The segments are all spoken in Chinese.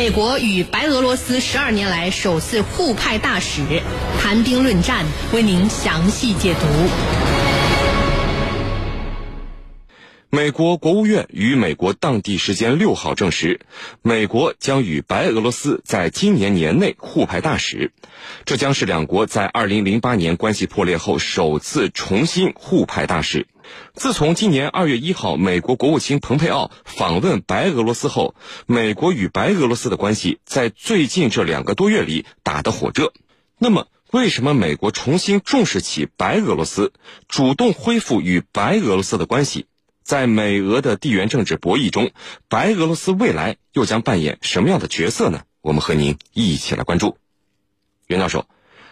美国与白俄罗斯十二年来首次互派大使谈兵论战，为您详细解读。美国国务院于美国当地时间六号证实，美国将与白俄罗斯在今年年内互派大使，这将是两国在二零零八年关系破裂后首次重新互派大使。自从今年二月一号，美国国务卿蓬佩奥访问白俄罗斯后，美国与白俄罗斯的关系在最近这两个多月里打得火热。那么，为什么美国重新重视起白俄罗斯，主动恢复与白俄罗斯的关系？在美俄的地缘政治博弈中，白俄罗斯未来又将扮演什么样的角色呢？我们和您一起来关注。袁教授，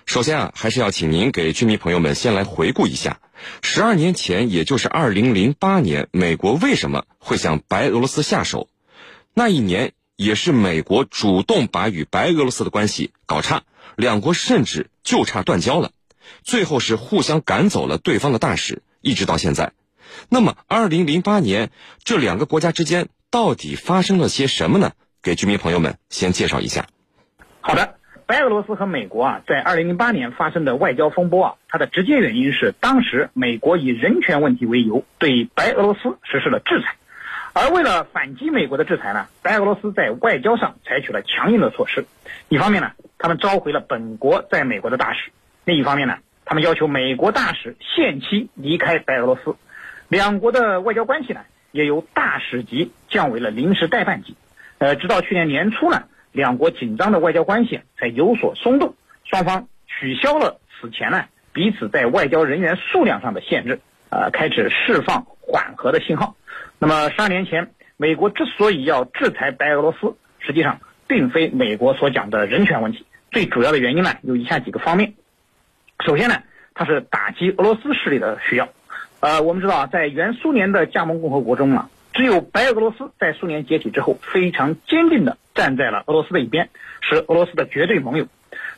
首先啊，还是要请您给居民朋友们先来回顾一下，十二年前，也就是二零零八年，美国为什么会向白俄罗斯下手？那一年也是美国主动把与白俄罗斯的关系搞差，两国甚至就差断交了，最后是互相赶走了对方的大使，一直到现在。那么，二零零八年这两个国家之间到底发生了些什么呢？给居民朋友们先介绍一下。好的，白俄罗斯和美国啊，在二零零八年发生的外交风波啊，它的直接原因是当时美国以人权问题为由对白俄罗斯实施了制裁，而为了反击美国的制裁呢，白俄罗斯在外交上采取了强硬的措施。一方面呢，他们召回了本国在美国的大使；另一方面呢，他们要求美国大使限期离开白俄罗斯。两国的外交关系呢，也由大使级降为了临时代办级。呃，直到去年年初呢，两国紧张的外交关系才有所松动，双方取消了此前呢彼此在外交人员数量上的限制，呃，开始释放缓和的信号。那么，十二年前，美国之所以要制裁白俄罗斯，实际上并非美国所讲的人权问题，最主要的原因呢有以下几个方面。首先呢，它是打击俄罗斯势力的需要。呃，我们知道啊，在原苏联的加盟共和国中啊，只有白俄罗斯在苏联解体之后非常坚定的站在了俄罗斯的一边，是俄罗斯的绝对盟友。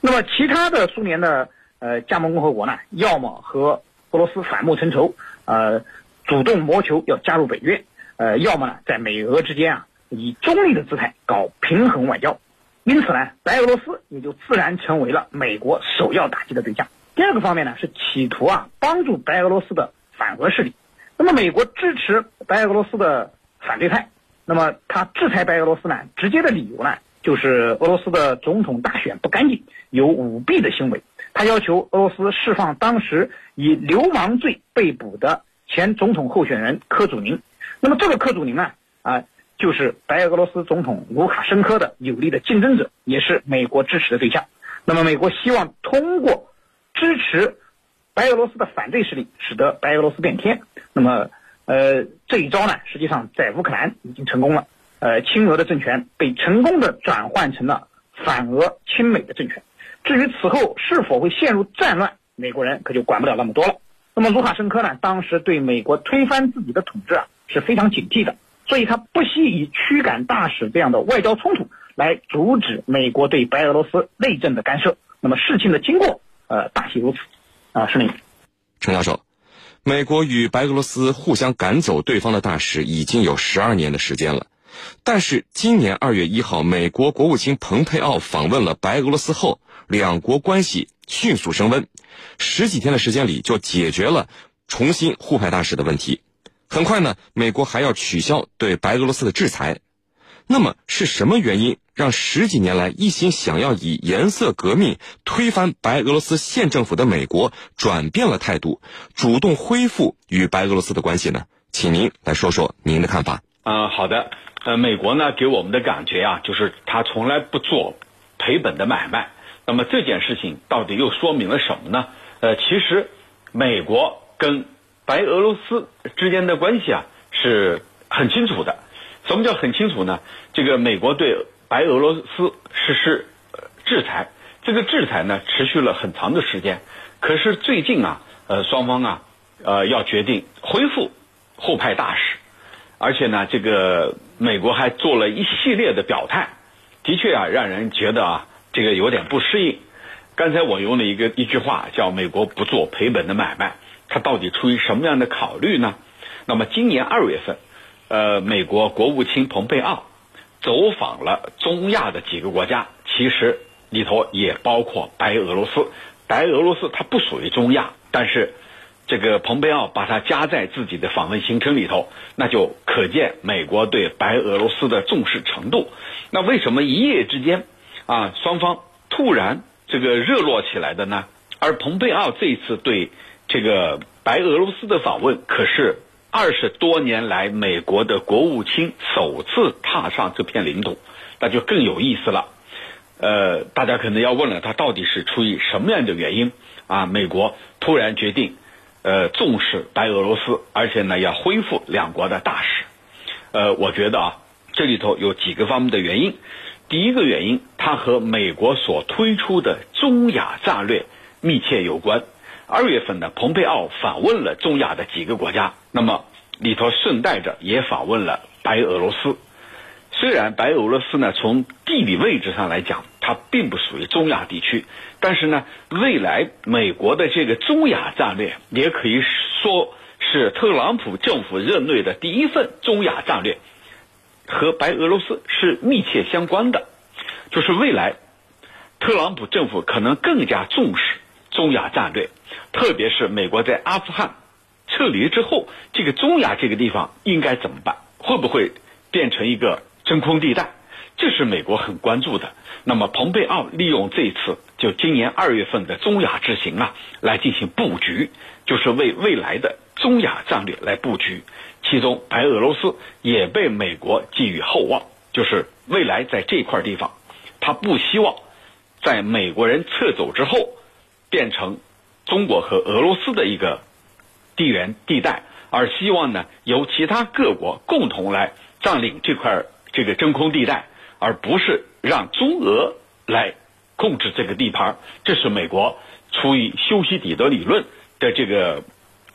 那么其他的苏联的呃加盟共和国呢，要么和俄罗斯反目成仇，呃，主动谋求要加入北约，呃，要么呢在美俄之间啊以中立的姿态搞平衡外交。因此呢，白俄罗斯也就自然成为了美国首要打击的对象。第二个方面呢，是企图啊帮助白俄罗斯的。反俄势力，那么美国支持白俄罗斯的反对派，那么他制裁白俄罗斯呢？直接的理由呢，就是俄罗斯的总统大选不干净，有舞弊的行为。他要求俄罗斯释放当时以流氓罪被捕的前总统候选人科祖宁。那么这个科祖宁呢，啊，就是白俄罗斯总统卢卡申科的有力的竞争者，也是美国支持的对象。那么美国希望通过支持。白俄罗斯的反对势力使得白俄罗斯变天，那么，呃，这一招呢，实际上在乌克兰已经成功了，呃，亲俄的政权被成功的转换成了反俄亲美的政权。至于此后是否会陷入战乱，美国人可就管不了那么多了。那么卢卡申科呢，当时对美国推翻自己的统治啊是非常警惕的，所以他不惜以驱赶大使这样的外交冲突来阻止美国对白俄罗斯内政的干涉。那么事情的经过，呃，大体如此。啊，是你，陈教授。美国与白俄罗斯互相赶走对方的大使已经有十二年的时间了，但是今年二月一号，美国国务卿蓬佩奥访问了白俄罗斯后，两国关系迅速升温，十几天的时间里就解决了重新互派大使的问题。很快呢，美国还要取消对白俄罗斯的制裁。那么是什么原因让十几年来一心想要以颜色革命推翻白俄罗斯现政府的美国转变了态度，主动恢复与白俄罗斯的关系呢？请您来说说您的看法。啊，好的。呃，美国呢给我们的感觉啊，就是他从来不做赔本的买卖。那么这件事情到底又说明了什么呢？呃，其实美国跟白俄罗斯之间的关系啊是很清楚的。什么叫很清楚呢？这个美国对白俄罗斯实施制裁，这个制裁呢持续了很长的时间。可是最近啊，呃，双方啊，呃，要决定恢复互派大使，而且呢，这个美国还做了一系列的表态，的确啊，让人觉得啊，这个有点不适应。刚才我用了一个一句话，叫“美国不做赔本的买卖”，它到底出于什么样的考虑呢？那么今年二月份。呃，美国国务卿蓬佩奥走访了中亚的几个国家，其实里头也包括白俄罗斯。白俄罗斯它不属于中亚，但是这个蓬佩奥把它加在自己的访问行程里头，那就可见美国对白俄罗斯的重视程度。那为什么一夜之间啊双方突然这个热络起来的呢？而蓬佩奥这一次对这个白俄罗斯的访问，可是二十多年来美国的国务卿首次踏上这片领土，那就更有意思了。呃，大家可能要问了，他到底是出于什么样的原因啊？美国突然决定，呃，重视白俄罗斯，而且呢要恢复两国的大使。呃，我觉得啊，这里头有几个方面的原因。第一个原因，它和美国所推出的中亚战略密切有关。二月份呢，蓬佩奥访问了中亚的几个国家，那么里头顺带着也访问了白俄罗斯。虽然白俄罗斯呢，从地理位置上来讲，它并不属于中亚地区，但是呢，未来美国的这个中亚战略，也可以说是特朗普政府任内的第一份中亚战略，和白俄罗斯是密切相关的。就是未来，特朗普政府可能更加重视中亚战略，特别是美国在阿富汗撤离之后，这个中亚这个地方应该怎么办？会不会变成一个？真空地带，这是美国很关注的。那么，蓬佩奥利用这一次就今年二月份的中亚之行啊，来进行布局，就是为未来的中亚战略来布局。其中，白俄罗斯也被美国寄予厚望，就是未来在这块地方，他不希望在美国人撤走之后，变成中国和俄罗斯的一个地缘地带，而希望呢由其他各国共同来占领这块。这个真空地带，而不是让中俄来控制这个地盘，这是美国出于修昔底德理论的这个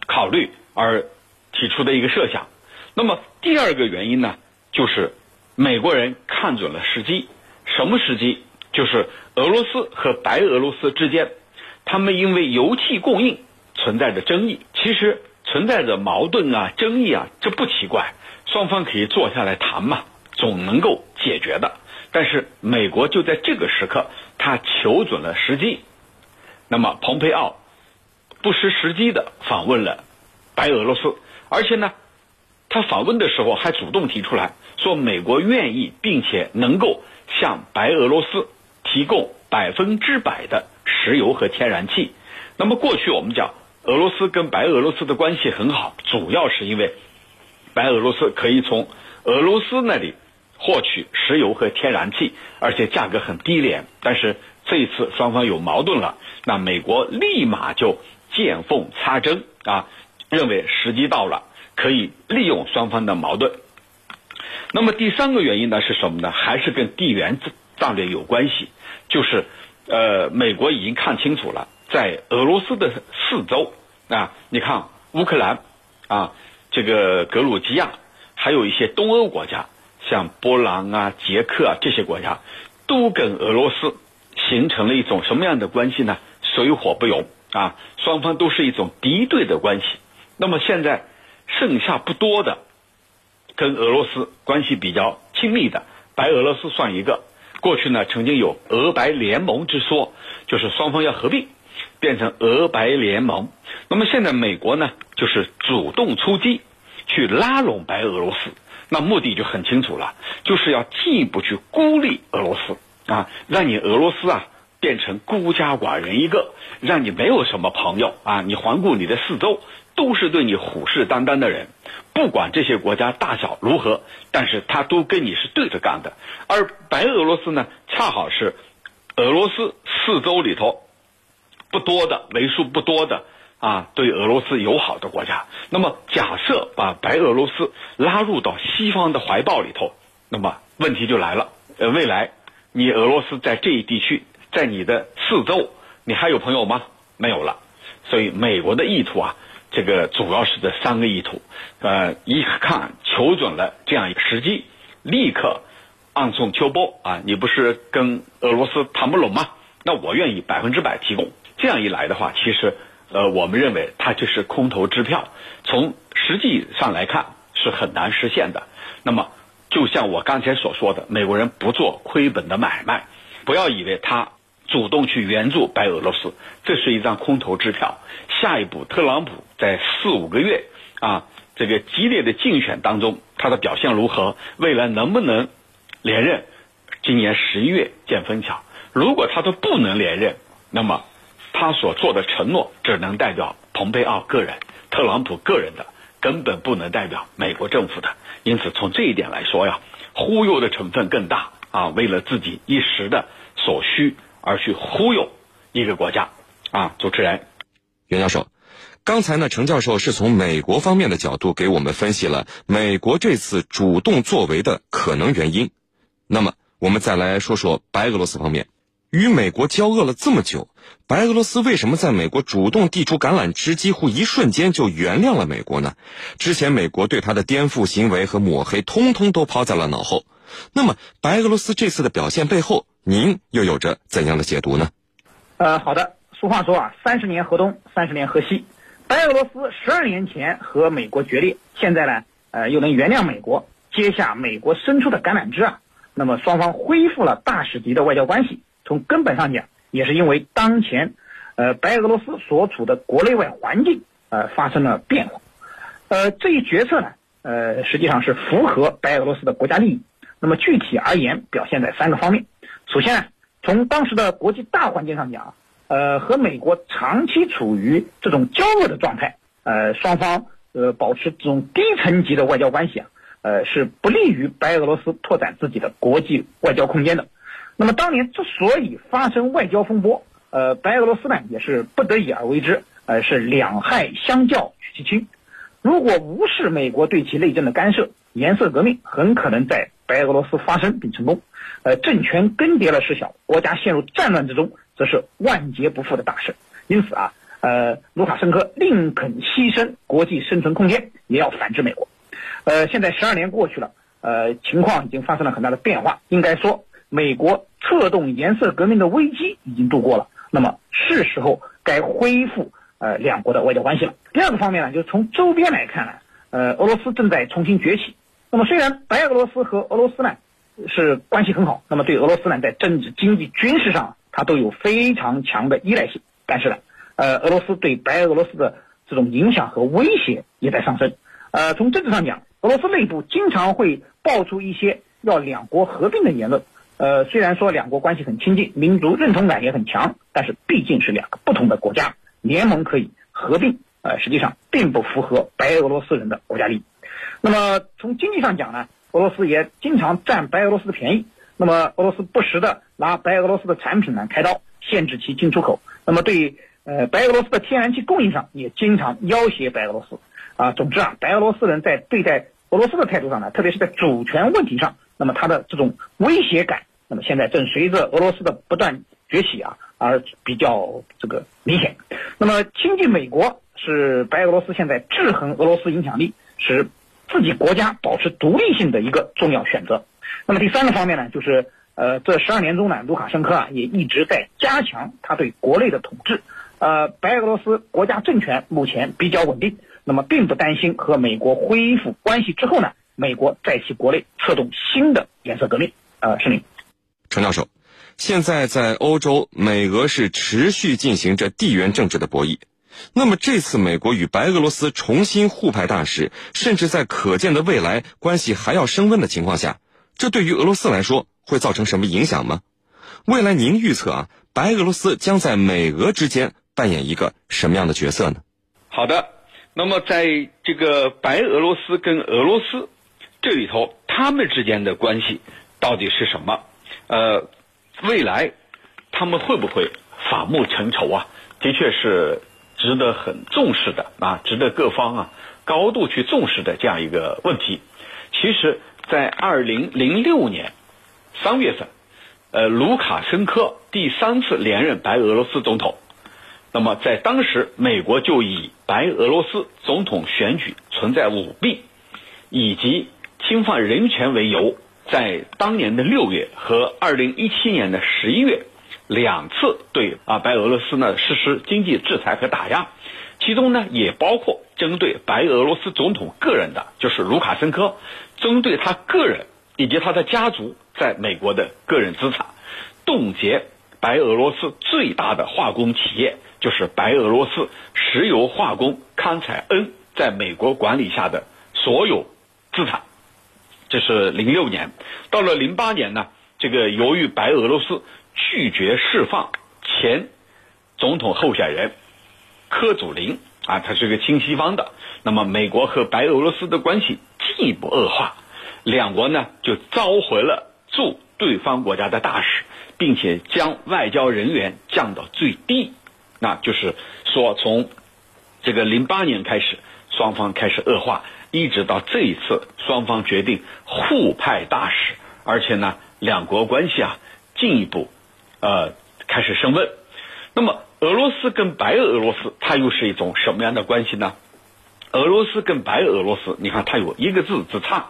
考虑而提出的一个设想。那么第二个原因呢，就是美国人看准了时机，什么时机？就是俄罗斯和白俄罗斯之间，他们因为油气供应存在着争议，其实存在着矛盾啊、争议啊，这不奇怪，双方可以坐下来谈嘛。总能够解决的，但是美国就在这个时刻，他求准了时机。那么，蓬佩奥不失时机的访问了白俄罗斯，而且呢，他访问的时候还主动提出来说，美国愿意并且能够向白俄罗斯提供百分之百的石油和天然气。那么，过去我们讲俄罗斯跟白俄罗斯的关系很好，主要是因为白俄罗斯可以从俄罗斯那里。获取石油和天然气，而且价格很低廉。但是这一次双方有矛盾了，那美国立马就见缝插针啊，认为时机到了，可以利用双方的矛盾。那么第三个原因呢是什么呢？还是跟地缘战略有关系，就是呃，美国已经看清楚了，在俄罗斯的四周啊，你看乌克兰啊，这个格鲁吉亚，还有一些东欧国家。像波兰啊、捷克啊这些国家，都跟俄罗斯形成了一种什么样的关系呢？水火不容啊，双方都是一种敌对的关系。那么现在剩下不多的，跟俄罗斯关系比较亲密的，白俄罗斯算一个。过去呢，曾经有俄白联盟之说，就是双方要合并，变成俄白联盟。那么现在美国呢，就是主动出击，去拉拢白俄罗斯。那目的就很清楚了，就是要进一步去孤立俄罗斯啊，让你俄罗斯啊变成孤家寡人一个，让你没有什么朋友啊。你环顾你的四周，都是对你虎视眈眈的人，不管这些国家大小如何，但是他都跟你是对着干的。而白俄罗斯呢，恰好是俄罗斯四周里头不多的为数不多的。啊，对俄罗斯友好的国家，那么假设把白俄罗斯拉入到西方的怀抱里头，那么问题就来了。呃，未来你俄罗斯在这一地区，在你的四周，你还有朋友吗？没有了。所以美国的意图啊，这个主要是这三个意图。呃，一看求准了这样一个时机，立刻暗送秋波啊！你不是跟俄罗斯谈不拢吗？那我愿意百分之百提供。这样一来的话，其实。呃，我们认为它就是空头支票，从实际上来看是很难实现的。那么，就像我刚才所说的，美国人不做亏本的买卖，不要以为他主动去援助白俄罗斯，这是一张空头支票。下一步，特朗普在四五个月啊这个激烈的竞选当中，他的表现如何？未来能不能连任？今年十一月见分晓。如果他都不能连任，那么他所做的承诺只能代表蓬佩奥个人、特朗普个人的，根本不能代表美国政府的。因此，从这一点来说呀，忽悠的成分更大啊！为了自己一时的所需而去忽悠一个国家啊！主持人，袁教授，刚才呢，程教授是从美国方面的角度给我们分析了美国这次主动作为的可能原因。那么，我们再来说说白俄罗斯方面。与美国交恶了这么久，白俄罗斯为什么在美国主动递出橄榄枝，几乎一瞬间就原谅了美国呢？之前美国对他的颠覆行为和抹黑，通通都抛在了脑后。那么，白俄罗斯这次的表现背后，您又有着怎样的解读呢？呃，好的。俗话说啊，三十年河东，三十年河西。白俄罗斯十二年前和美国决裂，现在呢，呃，又能原谅美国，接下美国伸出的橄榄枝啊，那么双方恢复了大使级的外交关系。从根本上讲，也是因为当前，呃，白俄罗斯所处的国内外环境，呃，发生了变化，呃，这一决策呢，呃，实际上是符合白俄罗斯的国家利益。那么具体而言，表现在三个方面。首先呢，从当时的国际大环境上讲，呃，和美国长期处于这种交恶的状态，呃，双方呃保持这种低层级的外交关系啊，呃，是不利于白俄罗斯拓展自己的国际外交空间的。那么当年之所以发生外交风波，呃，白俄罗斯呢也是不得已而为之，呃，是两害相较取其轻。如果无视美国对其内政的干涉，颜色革命很可能在白俄罗斯发生并成功。呃，政权更迭了事小，国家陷入战乱之中，则是万劫不复的大事。因此啊，呃，卢卡申科宁肯牺牲国际生存空间，也要反制美国。呃，现在十二年过去了，呃，情况已经发生了很大的变化，应该说。美国策动颜色革命的危机已经度过了，那么是时候该恢复呃两国的外交关系了。第二个方面呢，就是从周边来看呢，呃，俄罗斯正在重新崛起。那么虽然白俄罗斯和俄罗斯呢是关系很好，那么对俄罗斯呢在政治、经济、军事上它都有非常强的依赖性，但是呢，呃，俄罗斯对白俄罗斯的这种影响和威胁也在上升。呃，从政治上讲，俄罗斯内部经常会爆出一些要两国合并的言论。呃，虽然说两国关系很亲近，民族认同感也很强，但是毕竟是两个不同的国家，联盟可以合并，呃，实际上并不符合白俄罗斯人的国家利益。那么从经济上讲呢，俄罗斯也经常占白俄罗斯的便宜。那么俄罗斯不时的拿白俄罗斯的产品呢开刀，限制其进出口。那么对呃白俄罗斯的天然气供应上也经常要挟白俄罗斯。啊，总之啊，白俄罗斯人在对待俄罗斯的态度上呢，特别是在主权问题上。那么他的这种威胁感，那么现在正随着俄罗斯的不断崛起啊，而比较这个明显。那么亲近美国是白俄罗斯现在制衡俄罗斯影响力，使自己国家保持独立性的一个重要选择。那么第三个方面呢，就是呃，这十二年中呢，卢卡申科啊也一直在加强他对国内的统治。呃，白俄罗斯国家政权目前比较稳定，那么并不担心和美国恢复关系之后呢。美国在其国内策动新的颜色革命，呃，是您，陈教授，现在在欧洲，美俄是持续进行着地缘政治的博弈。那么这次美国与白俄罗斯重新互派大使，甚至在可见的未来关系还要升温的情况下，这对于俄罗斯来说会造成什么影响吗？未来您预测啊，白俄罗斯将在美俄之间扮演一个什么样的角色呢？好的，那么在这个白俄罗斯跟俄罗斯。这里头他们之间的关系到底是什么？呃，未来他们会不会反目成仇啊？的确是值得很重视的啊，值得各方啊高度去重视的这样一个问题。其实，在二零零六年三月份，呃，卢卡申科第三次连任白俄罗斯总统，那么在当时，美国就以白俄罗斯总统选举存在舞弊以及侵犯人权为由，在当年的六月和二零一七年的十一月，两次对啊白俄罗斯呢实施经济制裁和打压，其中呢也包括针对白俄罗斯总统个人的，就是卢卡申科，针对他个人以及他的家族在美国的个人资产，冻结白俄罗斯最大的化工企业，就是白俄罗斯石油化工康采恩在美国管理下的所有资产。这是零六年，到了零八年呢，这个由于白俄罗斯拒绝释放前总统候选人科祖林啊，他是个亲西方的，那么美国和白俄罗斯的关系进一步恶化。两国呢就召回了驻对方国家的大使，并且将外交人员降到最低。那就是说，从这个零八年开始，双方开始恶化，一直到这一次，双方决定互派大使，而且呢，两国关系啊进一步呃开始升温。那么，俄罗斯跟白俄罗斯，它又是一种什么样的关系呢？俄罗斯跟白俄罗斯，你看它有一个字之差。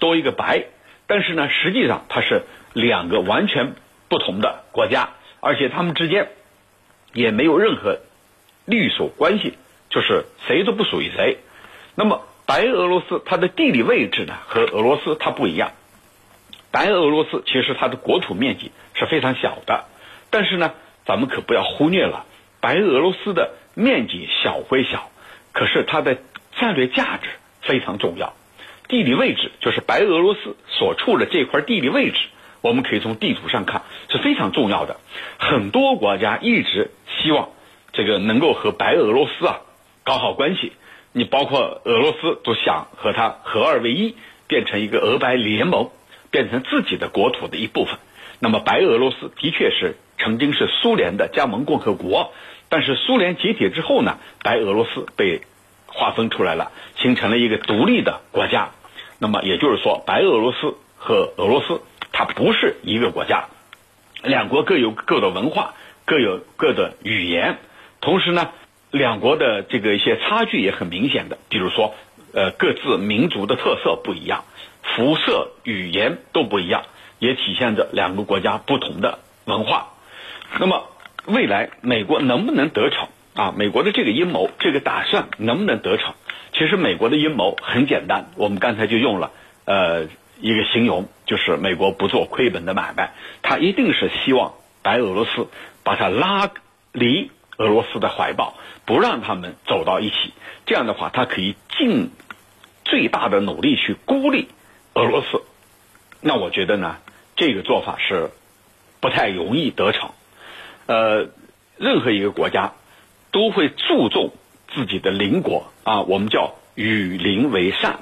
多一个白，但是呢，实际上它是两个完全不同的国家，而且他们之间也没有任何隶属关系，就是谁都不属于谁。那么白俄罗斯它的地理位置呢和俄罗斯它不一样，白俄罗斯其实它的国土面积是非常小的，但是呢，咱们可不要忽略了白俄罗斯的面积小归小，可是它的战略价值非常重要。地理位置就是白俄罗斯所处的这块地理位置，我们可以从地图上看是非常重要的。很多国家一直希望这个能够和白俄罗斯啊搞好关系，你包括俄罗斯都想和它合二为一，变成一个俄白联盟，变成自己的国土的一部分。那么白俄罗斯的确是曾经是苏联的加盟共和国，但是苏联解体之后呢，白俄罗斯被划分出来了，形成了一个独立的国家。那么也就是说，白俄罗斯和俄罗斯它不是一个国家，两国各有各的文化，各有各的语言，同时呢，两国的这个一些差距也很明显的，比如说，呃，各自民族的特色不一样，肤色、语言都不一样，也体现着两个国家不同的文化。那么未来美国能不能得逞啊？美国的这个阴谋、这个打算能不能得逞？其实美国的阴谋很简单，我们刚才就用了呃一个形容，就是美国不做亏本的买卖，他一定是希望白俄罗斯把他拉离俄罗斯的怀抱，不让他们走到一起。这样的话，他可以尽最大的努力去孤立俄罗斯。那我觉得呢，这个做法是不太容易得逞。呃，任何一个国家都会注重。自己的邻国啊，我们叫与邻为善。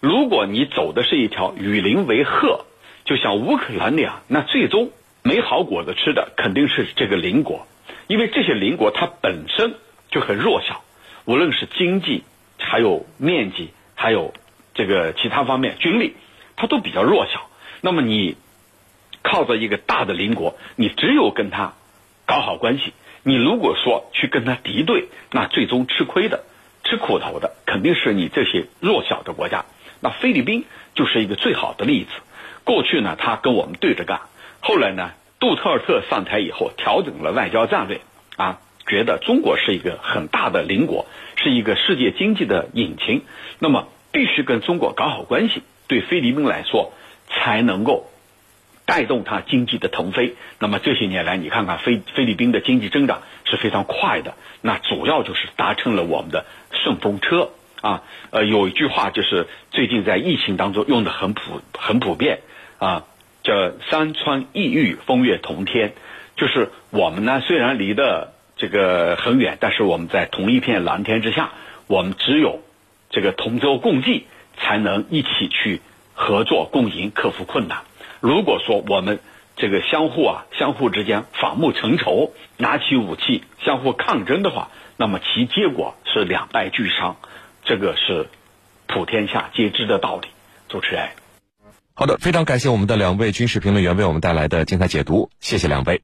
如果你走的是一条与邻为壑，就像乌克兰那样，那最终没好果子吃的肯定是这个邻国，因为这些邻国它本身就很弱小，无论是经济、还有面积、还有这个其他方面军力，它都比较弱小。那么你靠着一个大的邻国，你只有跟他搞好关系。你如果说去跟他敌对，那最终吃亏的、吃苦头的肯定是你这些弱小的国家。那菲律宾就是一个最好的例子。过去呢，他跟我们对着干，后来呢，杜特尔特上台以后调整了外交战略，啊，觉得中国是一个很大的邻国，是一个世界经济的引擎，那么必须跟中国搞好关系，对菲律宾来说才能够。带动它经济的腾飞。那么这些年来，你看看菲菲律宾的经济增长是非常快的。那主要就是达成了我们的顺风车啊。呃，有一句话就是最近在疫情当中用的很普很普遍啊，叫“山川异域，风月同天”。就是我们呢虽然离得这个很远，但是我们在同一片蓝天之下，我们只有这个同舟共济，才能一起去合作共赢，克服困难。如果说我们这个相互啊，相互之间反目成仇，拿起武器相互抗争的话，那么其结果是两败俱伤，这个是普天下皆知的道理。主持人，好的，非常感谢我们的两位军事评论员为我们带来的精彩解读，谢谢两位。